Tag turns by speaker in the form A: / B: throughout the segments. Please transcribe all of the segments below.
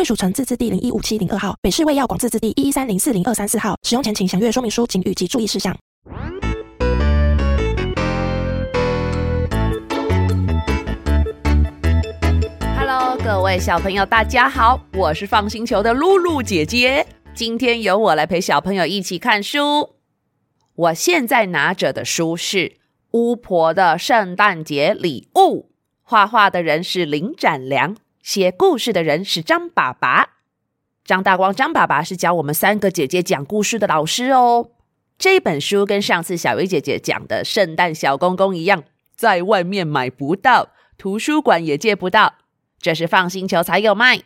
A: 贵属城自治地零一五七零二号，北市卫药广自治地一一三零四零二三四号。使用前请详阅说明书、请语及注意事项。
B: Hello，各位小朋友，大家好，我是放星球的露露姐姐。今天由我来陪小朋友一起看书。我现在拿着的书是《巫婆的圣诞节礼物》，画画的人是林展良。写故事的人是张爸爸，张大光。张爸爸是教我们三个姐姐讲故事的老师哦。这本书跟上次小薇姐姐讲的圣诞小公公一样，在外面买不到，图书馆也借不到，这是放星球才有卖。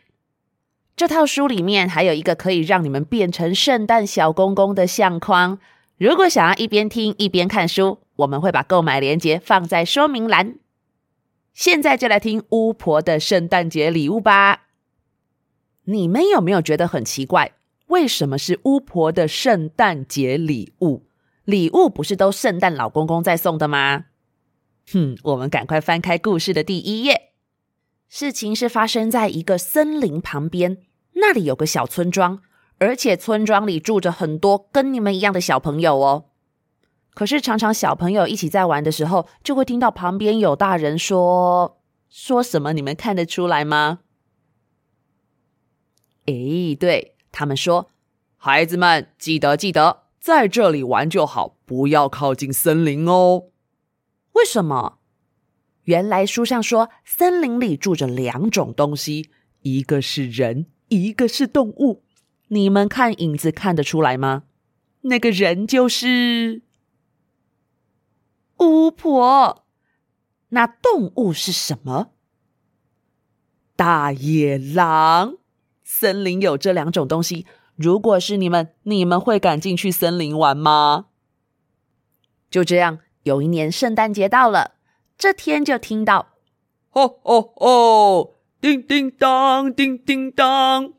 B: 这套书里面还有一个可以让你们变成圣诞小公公的相框。如果想要一边听一边看书，我们会把购买链接放在说明栏。现在就来听巫婆的圣诞节礼物吧。你们有没有觉得很奇怪？为什么是巫婆的圣诞节礼物？礼物不是都圣诞老公公在送的吗？哼，我们赶快翻开故事的第一页。事情是发生在一个森林旁边，那里有个小村庄，而且村庄里住着很多跟你们一样的小朋友哦。可是常常小朋友一起在玩的时候，就会听到旁边有大人说说什么，你们看得出来吗？诶，对他们说，孩子们记得记得在这里玩就好，不要靠近森林哦。为什么？原来书上说，森林里住着两种东西，一个是人，一个是动物。你们看影子看得出来吗？那个人就是。巫婆，那动物是什么？大野狼。森林有这两种东西。如果是你们，你们会敢进去森林玩吗？就这样，有一年圣诞节到了，这天就听到“哦哦哦，叮叮当，叮叮当”，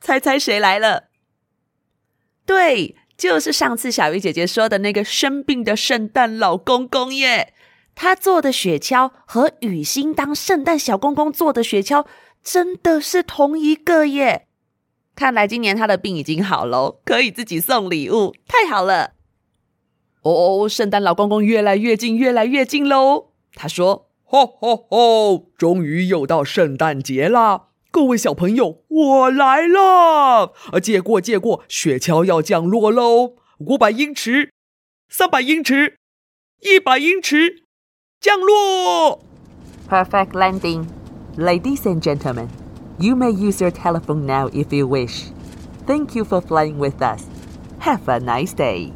B: 猜猜谁来了？对。就是上次小鱼姐姐说的那个生病的圣诞老公公耶，他做的雪橇和雨欣当圣诞小公公做的雪橇真的是同一个耶。看来今年他的病已经好了，可以自己送礼物，太好了。哦，圣诞老公公越来越近，越来越近喽。他说：“吼吼吼，终于又到圣诞节啦！”各位小朋友，我来了！啊，借过借过，雪橇要降落喽！五百英尺，三百英尺，一百英尺，降落！Perfect landing, ladies and gentlemen. You may use your telephone now if you wish. Thank you for flying with us. Have a nice day.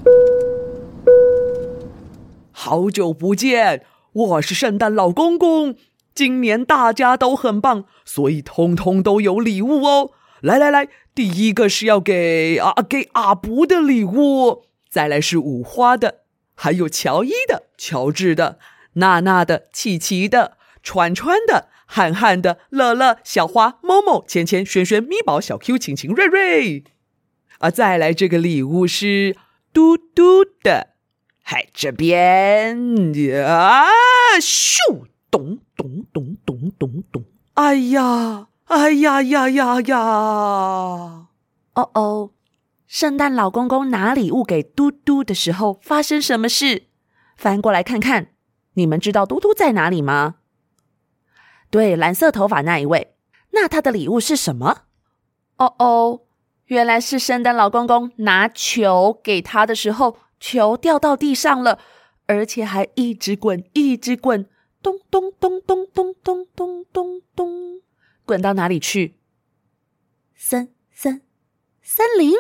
B: 好久不见，我是圣诞老公公。今年大家都很棒，所以通通都有礼物哦！来来来，第一个是要给啊给阿布的礼物，再来是五花的，还有乔伊的、乔治的、娜娜的、琪琪的、川川的、汉汉的、乐乐、小花、某某、芊芊、轩轩、咪宝、小 Q、晴晴、瑞瑞。啊，再来这个礼物是嘟嘟的，嗨，这边啊，咻！咚咚咚咚咚咚！哎呀，哎呀呀呀呀！哦哦，圣诞老公公拿礼物给嘟嘟的时候发生什么事？翻过来看看，你们知道嘟嘟在哪里吗？对，蓝色头发那一位。那他的礼物是什么？哦哦，原来是圣诞老公公拿球给他的时候，球掉到地上了，而且还一直滚，一直滚。咚咚咚咚咚咚咚咚咚，滚到哪里去？森森森林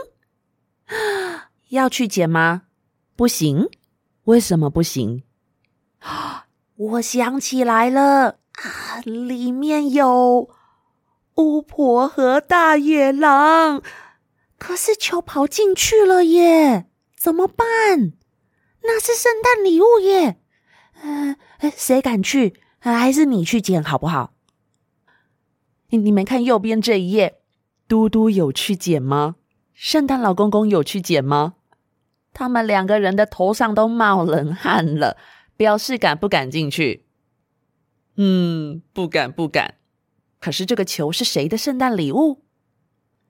B: 要去捡吗？不行，为什么不行？我想起来了啊，里面有巫婆和大野狼。可是球跑进去了耶，怎么办？那是圣诞礼物耶。呃，哎谁敢去？还是你去捡好不好？你你们看右边这一页，嘟嘟有去捡吗？圣诞老公公有去捡吗？他们两个人的头上都冒冷汗了，表示敢不敢进去？嗯，不敢，不敢。可是这个球是谁的圣诞礼物？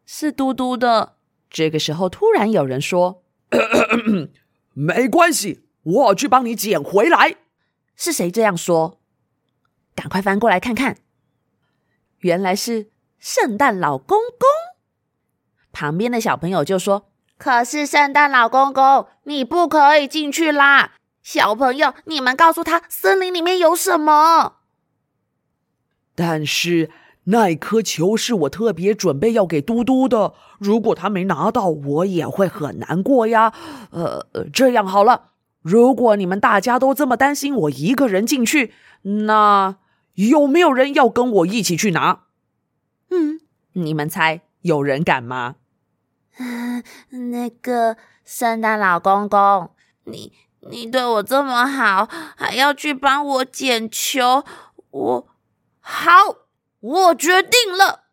B: 是嘟嘟的。这个时候，突然有人说：“
C: 没关系，我去帮你捡回来。”
B: 是谁这样说？赶快翻过来看看，原来是圣诞老公公。旁边的小朋友就说：“可是圣诞老公公，你不可以进去啦！小朋友，你们告诉他，森林里面有什么？”
C: 但是那颗球是我特别准备要给嘟嘟的，如果他没拿到，我也会很难过呀。呃，这样好了，如果你们大家都这么担心我一个人进去，那有没有人要跟我一起去拿？嗯，你们猜有人敢吗？
D: 嗯，那个圣诞老公公，你你对我这么好，还要去帮我捡球，我
B: 好，我决定了，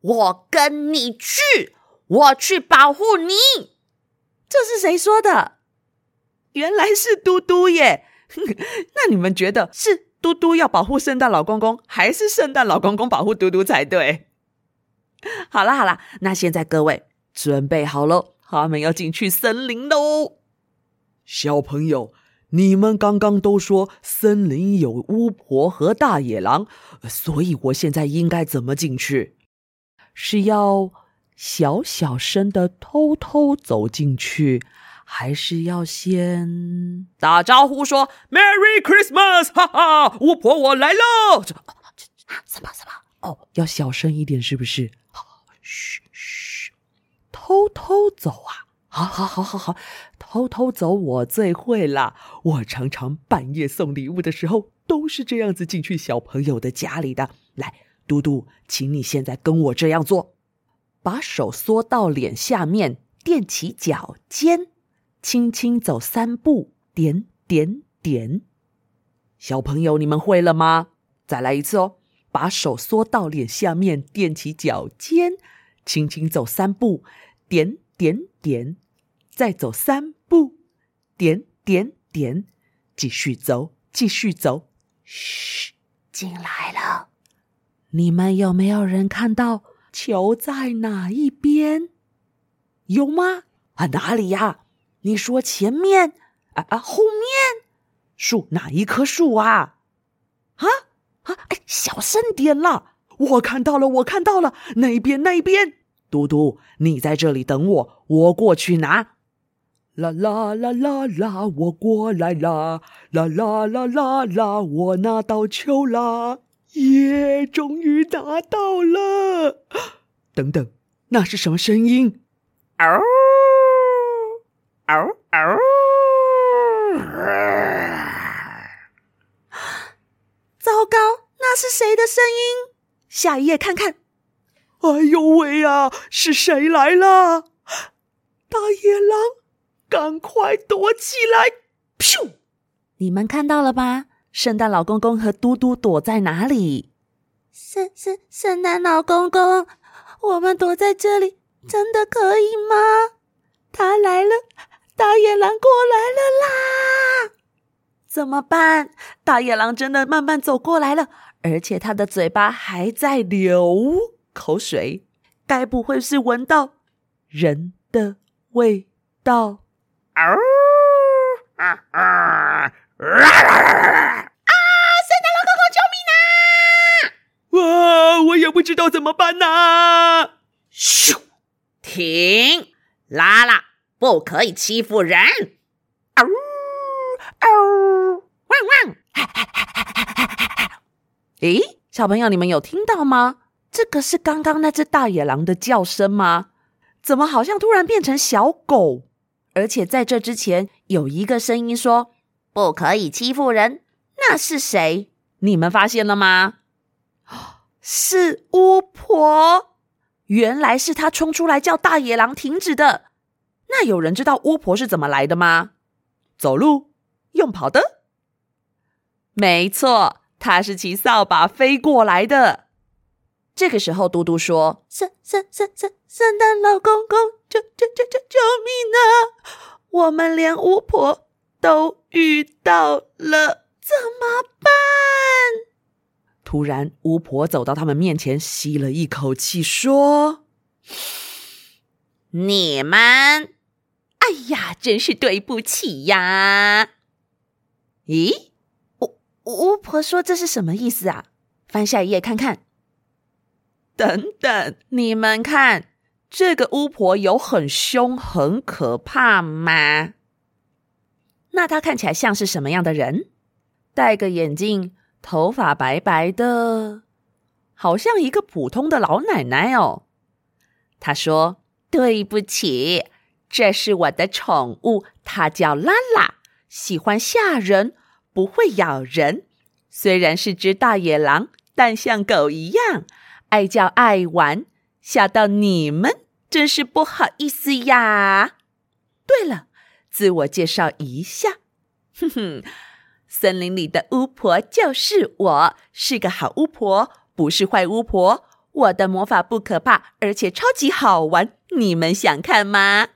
B: 我跟你去，我去保护你。这是谁说的？原来是嘟嘟耶！那你们觉得是嘟嘟要保护圣诞老公公，还是圣诞老公公保护嘟嘟才对？好啦好啦，那现在各位。准备好喽，他们要进去森林喽。
C: 小朋友，你们刚刚都说森林有巫婆和大野狼，所以我现在应该怎么进去？是要小小声的偷偷走进去，还是要先
B: 打招呼说 “Merry Christmas”？哈哈，巫婆我来喽！
C: 什么什么？哦，要小声一点，是不是？嘘。偷偷走啊！好，好，好，好，好，偷偷走，我最会了。我常常半夜送礼物的时候，都是这样子进去小朋友的家里的。来，嘟嘟，请你现在跟我这样做：把手缩到脸下面，垫起脚尖，轻轻走三步，点点点。小朋友，你们会了吗？再来一次哦！把手缩到脸下面，垫起脚尖，轻轻走三步。点点点，再走三步，点点点，继续走，继续走。嘘，
D: 进来了。
C: 你们有没有人看到球在哪一边？有吗？啊，哪里呀？你说前面啊啊，后面树哪一棵树啊？啊啊！哎，小声点啦！我看到了，我看到了，那边那边。嘟嘟，你在这里等我，我过去拿。啦啦啦啦啦，我过来啦！啦啦啦啦啦，我拿到球啦！耶，终于拿到了！等等，那是什么声音？嗷嗷嗷！糟糕，那是谁的声音？下一页看看。哎呦喂呀！是谁来了？大野狼，赶快躲起来！咻！你们看到了吧？圣诞老公公和嘟嘟躲在哪里？
D: 圣圣圣诞老公公，我们躲在这里，真的可以吗？他来了，大野狼过来了啦！
B: 怎么办？大野狼真的慢慢走过来了，而且它的嘴巴还在流。口水，该不会是闻到人的味道？啊啊啊！啊！圣诞老公公，救命啊！
C: 哇，我也不知道怎么办呐！
B: 咻，停！拉拉，不可以欺负人！嗷嗷，汪汪！诶，小朋友，你们有听到吗？这个是刚刚那只大野狼的叫声吗？怎么好像突然变成小狗？而且在这之前有一个声音说不可以欺负人，那是谁？你们发现了吗？是巫婆！原来是她冲出来叫大野狼停止的。那有人知道巫婆是怎么来的吗？走路？用跑的？没错，她是骑扫把飞过来的。这个时候，嘟嘟说：“
D: 圣圣圣圣圣诞老公公，救救救救救命啊！我们连巫婆都遇到了，怎么办？”
C: 突然，巫婆走到他们面前，吸了一口气，说：“
B: 你们，哎呀，真是对不起呀！咦，巫巫婆说这是什么意思啊？翻下一页看看。等等，你们看，这个巫婆有很凶、很可怕吗？那她看起来像是什么样的人？戴个眼镜。”头发白白的，好像一个普通的老奶奶哦。她说：“对不起，这是我的宠物，它叫拉拉，喜欢吓人，不会咬人。虽然是只大野狼，但像狗一样爱叫爱玩，吓到你们真是不好意思呀。对了，自我介绍一下，哼哼。”森林里的巫婆就是我，是个好巫婆，不是坏巫婆。我的魔法不可怕，而且超级好玩。你们想看吗？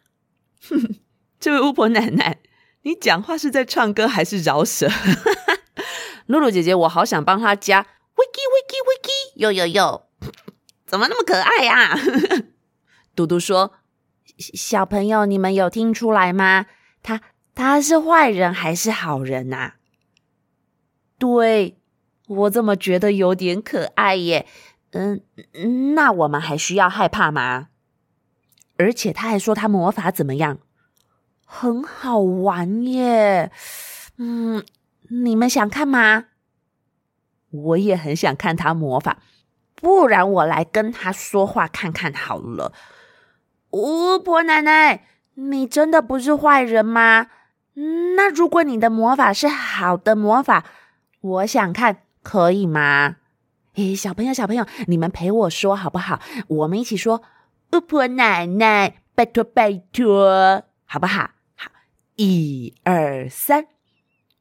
C: 哼哼，这位巫婆奶奶，你讲话是在唱歌还是饶舌？
B: 露露姐姐，我好想帮她加 wiki wiki wiki，哟哟哟，怎么那么可爱呀？嘟嘟说：“小朋友，你们有听出来吗？他他是坏人还是好人呐？”对，我怎么觉得有点可爱耶？嗯，那我们还需要害怕吗？而且他还说他魔法怎么样，很好玩耶。嗯，你们想看吗？我也很想看他魔法，不然我来跟他说话看看好了。巫婆奶奶，你真的不是坏人吗？那如果你的魔法是好的魔法？我想看，可以吗？诶，小朋友，小朋友，你们陪我说好不好？我们一起说，巫婆奶奶，拜托拜托，好不好？好，一二三，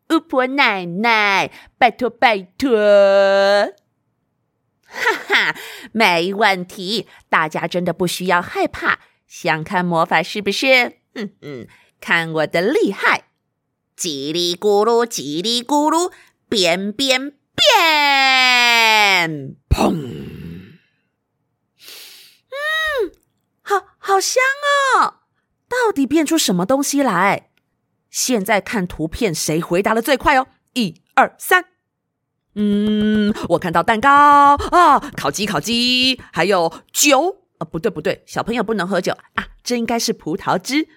B: 巫婆奶奶，拜托拜托，哈哈，没问题，大家真的不需要害怕。想看魔法是不是？嗯嗯，看我的厉害，叽里咕噜，叽里咕噜。变变变！砰！嗯，好香哦！到底变出什么东西来？现在看图片，谁回答的最快哦？一二三！嗯，我看到蛋糕啊，烤鸡，烤鸡，还有酒啊，不对不对，小朋友不能喝酒啊，这应该是葡萄汁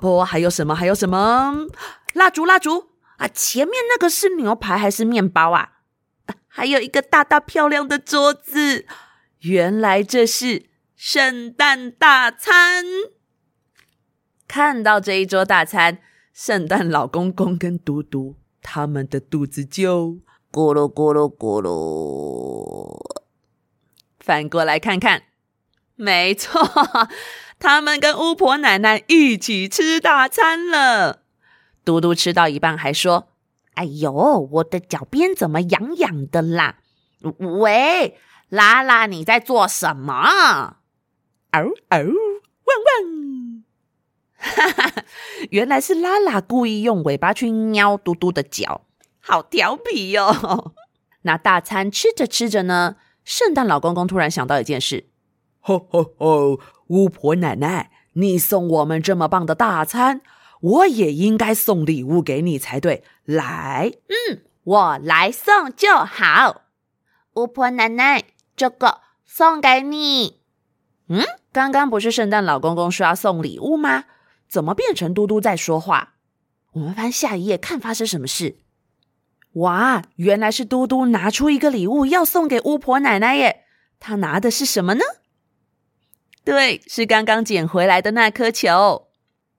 B: 哦。还有什么？还有什么？蜡烛，蜡烛。啊，前面那个是牛排还是面包啊？还有一个大大漂亮的桌子，原来这是圣诞大餐。看到这一桌大餐，圣诞老公公跟嘟嘟他们的肚子就咕噜咕噜咕噜。反过来看看，没错，他们跟巫婆奶奶一起吃大餐了。嘟嘟吃到一半还说：“哎呦，我的脚边怎么痒痒的啦？”喂，拉拉，你在做什么？嗷嗷，汪汪！哈哈，原来是拉拉故意用尾巴去喵嘟嘟的脚，好调皮哟。那大餐吃着吃着呢，圣诞老公公突然想到一件事：“
C: 吼吼吼，巫婆奶奶，你送我们这么棒的大餐。”我也应该送礼物给你才对，来，
B: 嗯，我来送就好。巫婆奶奶，这个送给你。嗯，刚刚不是圣诞老公公说要送礼物吗？怎么变成嘟嘟在说话？我们翻下一页看发生什么事。哇，原来是嘟嘟拿出一个礼物要送给巫婆奶奶耶！他拿的是什么呢？对，是刚刚捡回来的那颗球。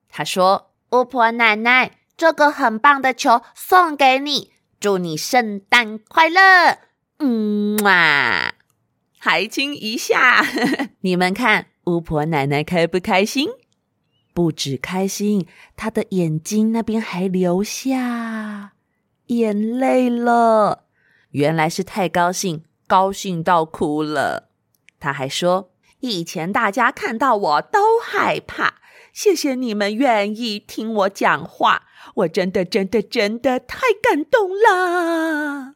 B: 他说。巫婆奶奶，这个很棒的球送给你，祝你圣诞快乐！嗯嘛，还亲一下。你们看，巫婆奶奶开不开心？不止开心，她的眼睛那边还流下眼泪了。原来是太高兴，高兴到哭了。她还说：“以前大家看到我都害怕，谢谢你们愿意听我讲话，我真的真的真的太感动了。”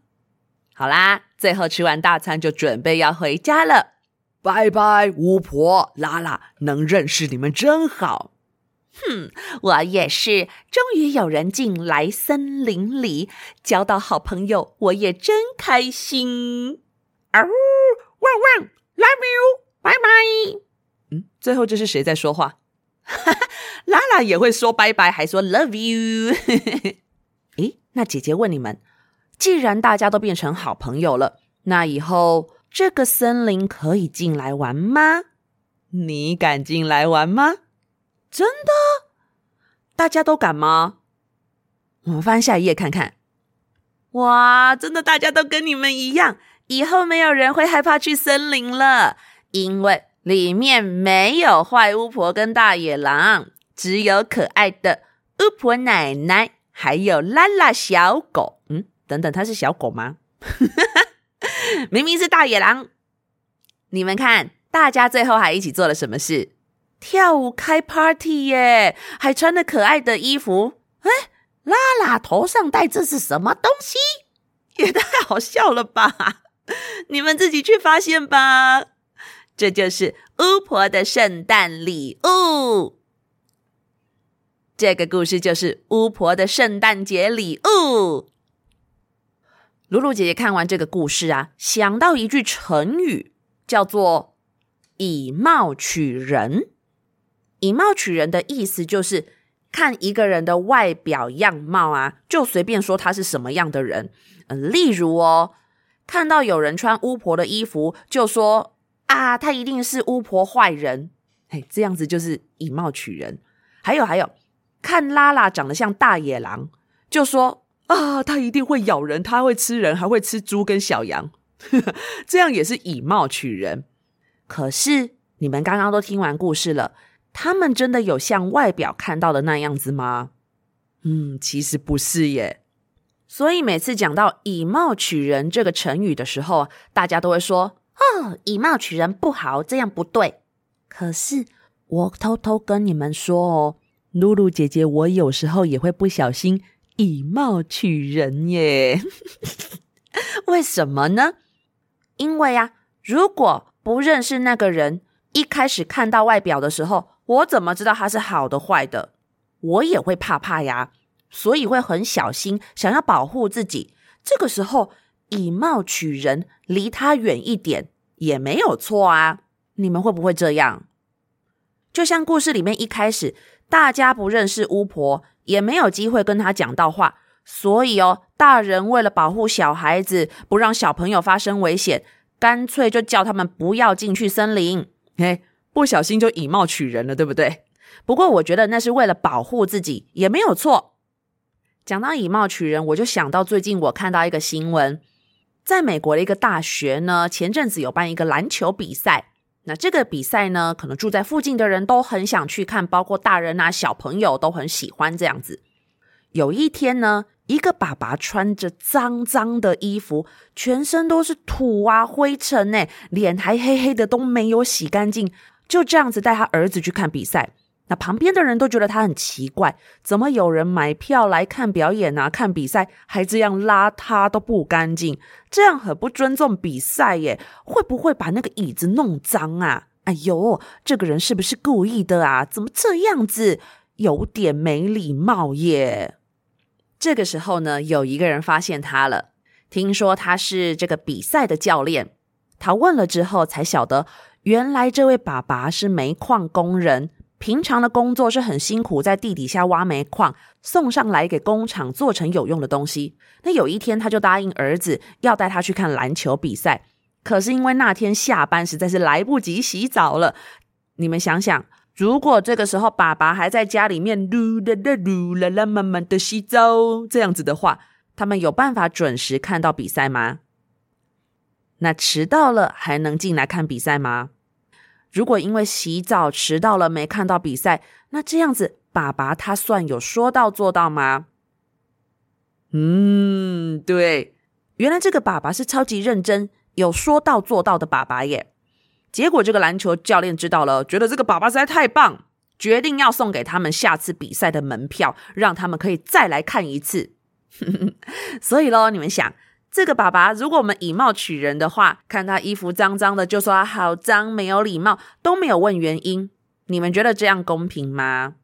B: 好啦，最后吃完大餐就准备要回家了。
C: 拜拜，巫婆拉拉，能认识你们真好。
B: 哼，我也是，终于有人进来森林里，交到好朋友，我也真开心。
C: 啊呜，汪汪，Love you，拜拜。
B: 嗯，最后这是谁在说话？哈哈，拉拉也会说拜拜，还说 Love you。诶，那姐姐问你们。既然大家都变成好朋友了，那以后这个森林可以进来玩吗？你敢进来玩吗？真的？大家都敢吗？我们翻下一页看看。哇，真的，大家都跟你们一样，以后没有人会害怕去森林了，因为里面没有坏巫婆跟大野狼，只有可爱的巫婆奶奶，还有拉拉小狗。等等，它是小狗吗？明明是大野狼。你们看，大家最后还一起做了什么事？跳舞开 party 耶，还穿了可爱的衣服。哎，拉拉头上戴这是什么东西？也太好笑了吧！你们自己去发现吧。这就是巫婆的圣诞礼物。这个故事就是巫婆的圣诞节礼物。露露姐姐看完这个故事啊，想到一句成语，叫做“以貌取人”。以貌取人的意思就是看一个人的外表样貌啊，就随便说他是什么样的人。嗯，例如哦，看到有人穿巫婆的衣服，就说啊，他一定是巫婆坏人。嘿，这样子就是以貌取人。还有还有，看拉拉长得像大野狼，就说。啊，它一定会咬人，它会吃人，还会吃猪跟小羊，这样也是以貌取人。可是你们刚刚都听完故事了，他们真的有像外表看到的那样子吗？嗯，其实不是耶。所以每次讲到“以貌取人”这个成语的时候，大家都会说：“哦，以貌取人不好，这样不对。”可是我偷偷跟你们说哦，露露姐姐，我有时候也会不小心。以貌取人耶？为什么呢？因为啊，如果不认识那个人，一开始看到外表的时候，我怎么知道他是好的坏的？我也会怕怕呀，所以会很小心，想要保护自己。这个时候，以貌取人，离他远一点也没有错啊。你们会不会这样？就像故事里面一开始，大家不认识巫婆。也没有机会跟他讲到话，所以哦，大人为了保护小孩子，不让小朋友发生危险，干脆就叫他们不要进去森林。嘿，不小心就以貌取人了，对不对？不过我觉得那是为了保护自己，也没有错。讲到以貌取人，我就想到最近我看到一个新闻，在美国的一个大学呢，前阵子有办一个篮球比赛。那这个比赛呢，可能住在附近的人都很想去看，包括大人啊、小朋友都很喜欢这样子。有一天呢，一个爸爸穿着脏脏的衣服，全身都是土啊、灰尘呢，脸还黑黑的，都没有洗干净，就这样子带他儿子去看比赛。那旁边的人都觉得他很奇怪，怎么有人买票来看表演啊、看比赛，还这样邋遢都不干净，这样很不尊重比赛耶？会不会把那个椅子弄脏啊？哎呦，这个人是不是故意的啊？怎么这样子？有点没礼貌耶！这个时候呢，有一个人发现他了，听说他是这个比赛的教练，他问了之后才晓得，原来这位爸爸是煤矿工人。平常的工作是很辛苦，在地底下挖煤矿，送上来给工厂做成有用的东西。那有一天，他就答应儿子要带他去看篮球比赛。可是因为那天下班实在是来不及洗澡了。你们想想，如果这个时候爸爸还在家里面噜啦啦噜啦啦慢慢的洗澡，这样子的话，他们有办法准时看到比赛吗那迟到了还能进来看比赛吗？如果因为洗澡迟到了没看到比赛，那这样子爸爸他算有说到做到吗？嗯，对，原来这个爸爸是超级认真、有说到做到的爸爸耶。结果这个篮球教练知道了，觉得这个爸爸实在太棒，决定要送给他们下次比赛的门票，让他们可以再来看一次。所以喽，你们想，这个爸爸如果我们以貌取人的话，看他衣服脏脏的就说他好脏、没有礼貌，都没有问原因，你们觉得这样公平吗？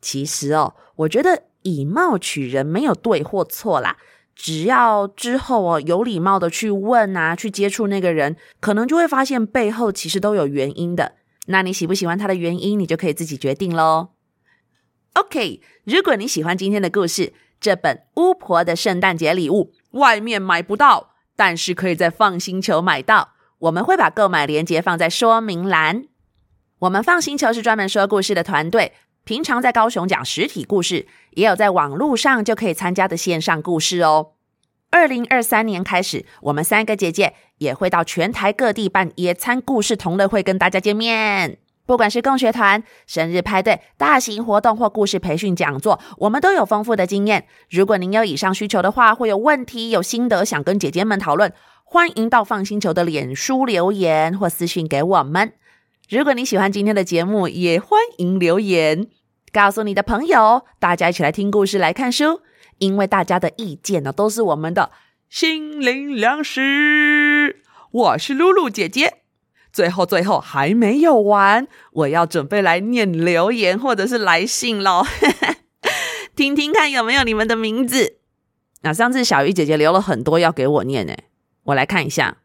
B: 其实哦，我觉得。以貌取人没有对或错啦，只要之后哦有礼貌的去问啊，去接触那个人，可能就会发现背后其实都有原因的。那你喜不喜欢他的原因，你就可以自己决定喽。OK，如果你喜欢今天的故事，这本《巫婆的圣诞节礼物》外面买不到，但是可以在放星球买到。我们会把购买链接放在说明栏。我们放星球是专门说故事的团队。平常在高雄讲实体故事，也有在网络上就可以参加的线上故事哦。二零二三年开始，我们三个姐姐也会到全台各地办野餐故事同乐会，跟大家见面。不管是共学团、生日派对、大型活动或故事培训讲座，我们都有丰富的经验。如果您有以上需求的话，会有问题、有心得想跟姐姐们讨论，欢迎到放星球的脸书留言或私讯给我们。如果你喜欢今天的节目，也欢迎留言告诉你的朋友，大家一起来听故事、来看书。因为大家的意见呢，都是我们的心灵粮食。我是露露姐姐。最后，最后还没有完，我要准备来念留言或者是来信喽，听听看有没有你们的名字。那上次小鱼姐姐留了很多要给我念呢，我来看一下。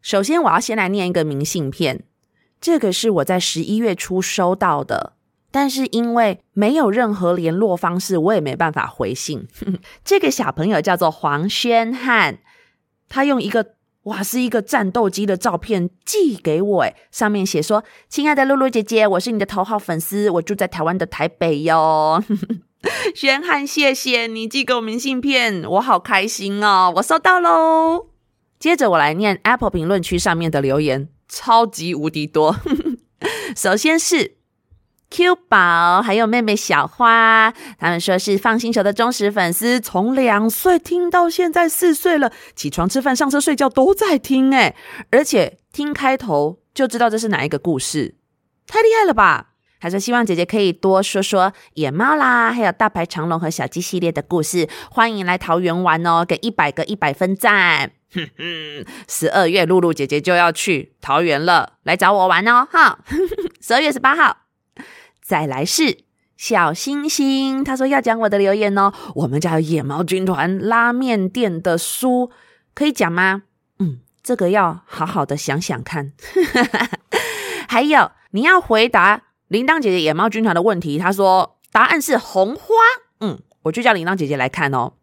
B: 首先，我要先来念一个明信片。这个是我在十一月初收到的，但是因为没有任何联络方式，我也没办法回信。这个小朋友叫做黄轩汉，他用一个哇是一个战斗机的照片寄给我，诶上面写说：“亲爱的露露姐姐，我是你的头号粉丝，我住在台湾的台北哟。”轩汉，谢谢你寄给我明信片，我好开心哦，我收到喽。接着我来念 Apple 评论区上面的留言。超级无敌多！首先是 Q 宝，还有妹妹小花，他们说是放星球的忠实粉丝，从两岁听到现在四岁了，起床、吃饭、上车、睡觉都在听哎，而且听开头就知道这是哪一个故事，太厉害了吧！他说希望姐姐可以多说说野猫啦，还有大白长龙和小鸡系列的故事，欢迎来桃园玩哦，给一百个一百分赞。哼哼，十二月露露姐姐就要去桃园了，来找我玩哦！哈，十二月十八号，再来是小星星，他说要讲我的留言哦。我们家有野猫军团拉面店的书，可以讲吗？嗯，这个要好好的想想看。还有你要回答铃铛姐姐野猫军团的问题，他说答案是红花。嗯，我就叫铃铛姐姐来看哦。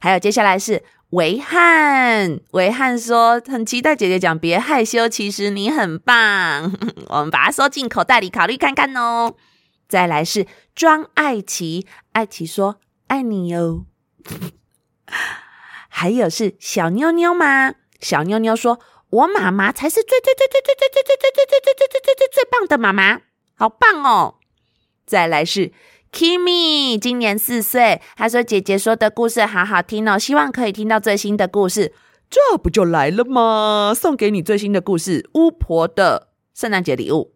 B: 还有接下来是。维汉，维汉说很期待姐姐讲，别害羞，其实你很棒。我们把它收进口袋里，考虑看看哦。再来是庄爱琪，爱琪说爱你哟。还有是小妞妞吗？小妞妞说，我妈妈才是最最最最最最最最最最最最最最最最最棒的妈妈，好棒哦。再来是。Kimi 今年四岁，他说：“姐姐说的故事好好听哦，希望可以听到最新的故事。”这不就来了吗？送给你最新的故事《巫婆的圣诞节礼物》。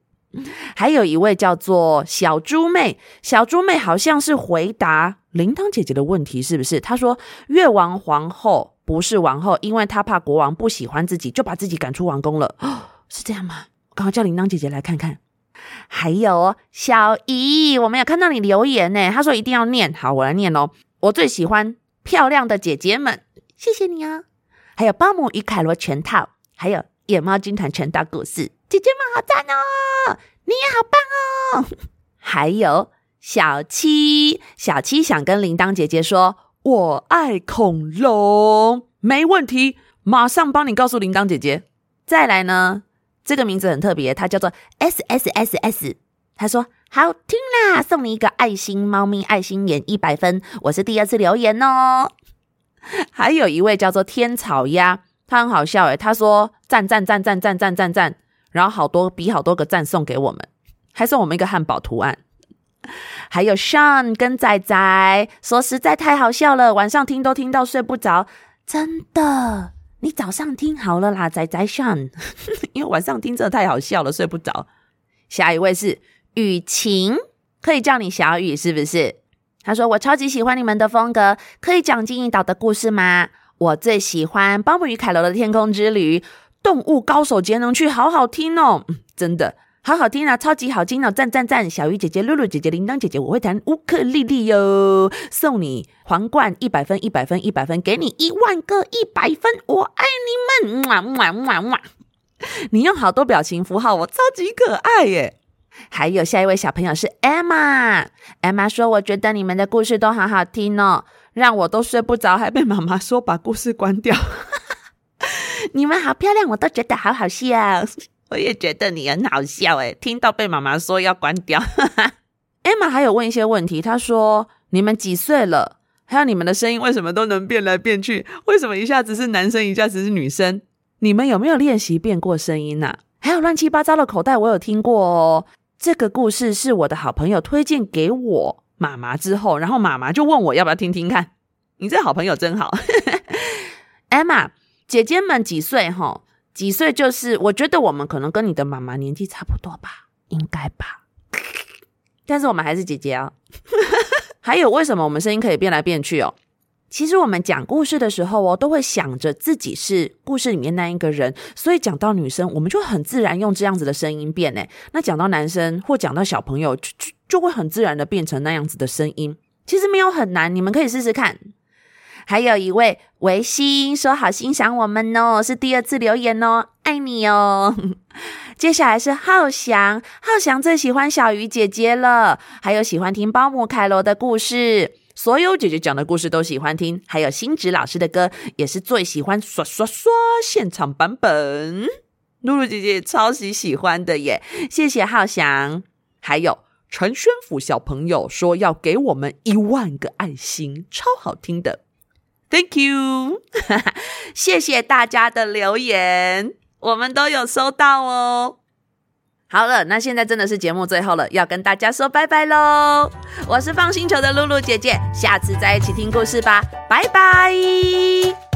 B: 还有一位叫做小猪妹，小猪妹好像是回答铃铛姐姐的问题，是不是？她说：“越王皇后不是王后，因为她怕国王不喜欢自己，就把自己赶出王宫了。”哦，是这样吗？赶快叫铃铛姐姐来看看。还有小姨，我没有看到你留言呢。她说一定要念，好，我来念哦。我最喜欢漂亮的姐姐们，谢谢你啊。还有巴姆与凯罗全套，还有野猫军团全套故事，姐姐们好赞哦，你也好棒哦。还有小七，小七想跟铃铛姐姐说，我爱恐龙，没问题，马上帮你告诉铃铛姐姐。再来呢？这个名字很特别，它叫做 S S S S。他说好听啦，送你一个爱心猫咪爱心眼一百分。我是第二次留言哦。还有一位叫做天草鸭，他很好笑诶，他说赞赞赞赞赞赞赞赞，然后好多比好多个赞送给我们，还送我们一个汉堡图案。还有 Sean 跟仔仔说实在太好笑了，晚上听都听到睡不着，真的。你早上听好了啦，仔仔 Sean，因为晚上听真的太好笑了，睡不着。下一位是雨晴，可以叫你小雨是不是？他说我超级喜欢你们的风格，可以讲金银岛的故事吗？我最喜欢《邦布与凯罗的天空之旅》，动物高手节能去，好好听哦，真的。好好听啊，超级好听哦！赞赞赞！小鱼姐姐、露露姐姐、铃铛姐姐，我会弹乌克丽丽哟，送你皇冠一百分，一百分，一百分，给你一万个一百分，我爱你们！哇哇哇哇！你用好多表情符号，我超级可爱耶！还有下一位小朋友是 Emma，Emma 说：“我觉得你们的故事都好好听哦，让我都睡不着，还被妈妈说把故事关掉。你们好漂亮，我都觉得好好笑。”我也觉得你很好笑诶，听到被妈妈说要关掉。Emma 还有问一些问题，她说：“你们几岁了？还有你们的声音为什么都能变来变去？为什么一下子是男生，一下子是女生？你们有没有练习变过声音呢？还有乱七八糟的口袋，我有听过哦。这个故事是我的好朋友推荐给我妈妈之后，然后妈妈就问我要不要听听看。你这好朋友真好。Emma 姐姐们几岁？哈？几岁就是，我觉得我们可能跟你的妈妈年纪差不多吧，应该吧。但是我们还是姐姐哦。还有，为什么我们声音可以变来变去哦？其实我们讲故事的时候哦，都会想着自己是故事里面那一个人，所以讲到女生，我们就很自然用这样子的声音变呢。那讲到男生或讲到小朋友，就就就会很自然的变成那样子的声音。其实没有很难，你们可以试试看。还有一位维新说好欣赏我们哦，是第二次留言哦，爱你哦。接下来是浩翔，浩翔最喜欢小鱼姐姐了，还有喜欢听包姆凯罗的故事，所有姐姐讲的故事都喜欢听，还有新植老师的歌也是最喜欢刷刷刷现场版本，露露姐姐超级喜欢的耶，谢谢浩翔。还有陈宣府小朋友说要给我们一万个爱心，超好听的。Thank you，谢谢大家的留言，我们都有收到哦。好了，那现在真的是节目最后了，要跟大家说拜拜喽。我是放星球的露露姐姐，下次再一起听故事吧，拜拜。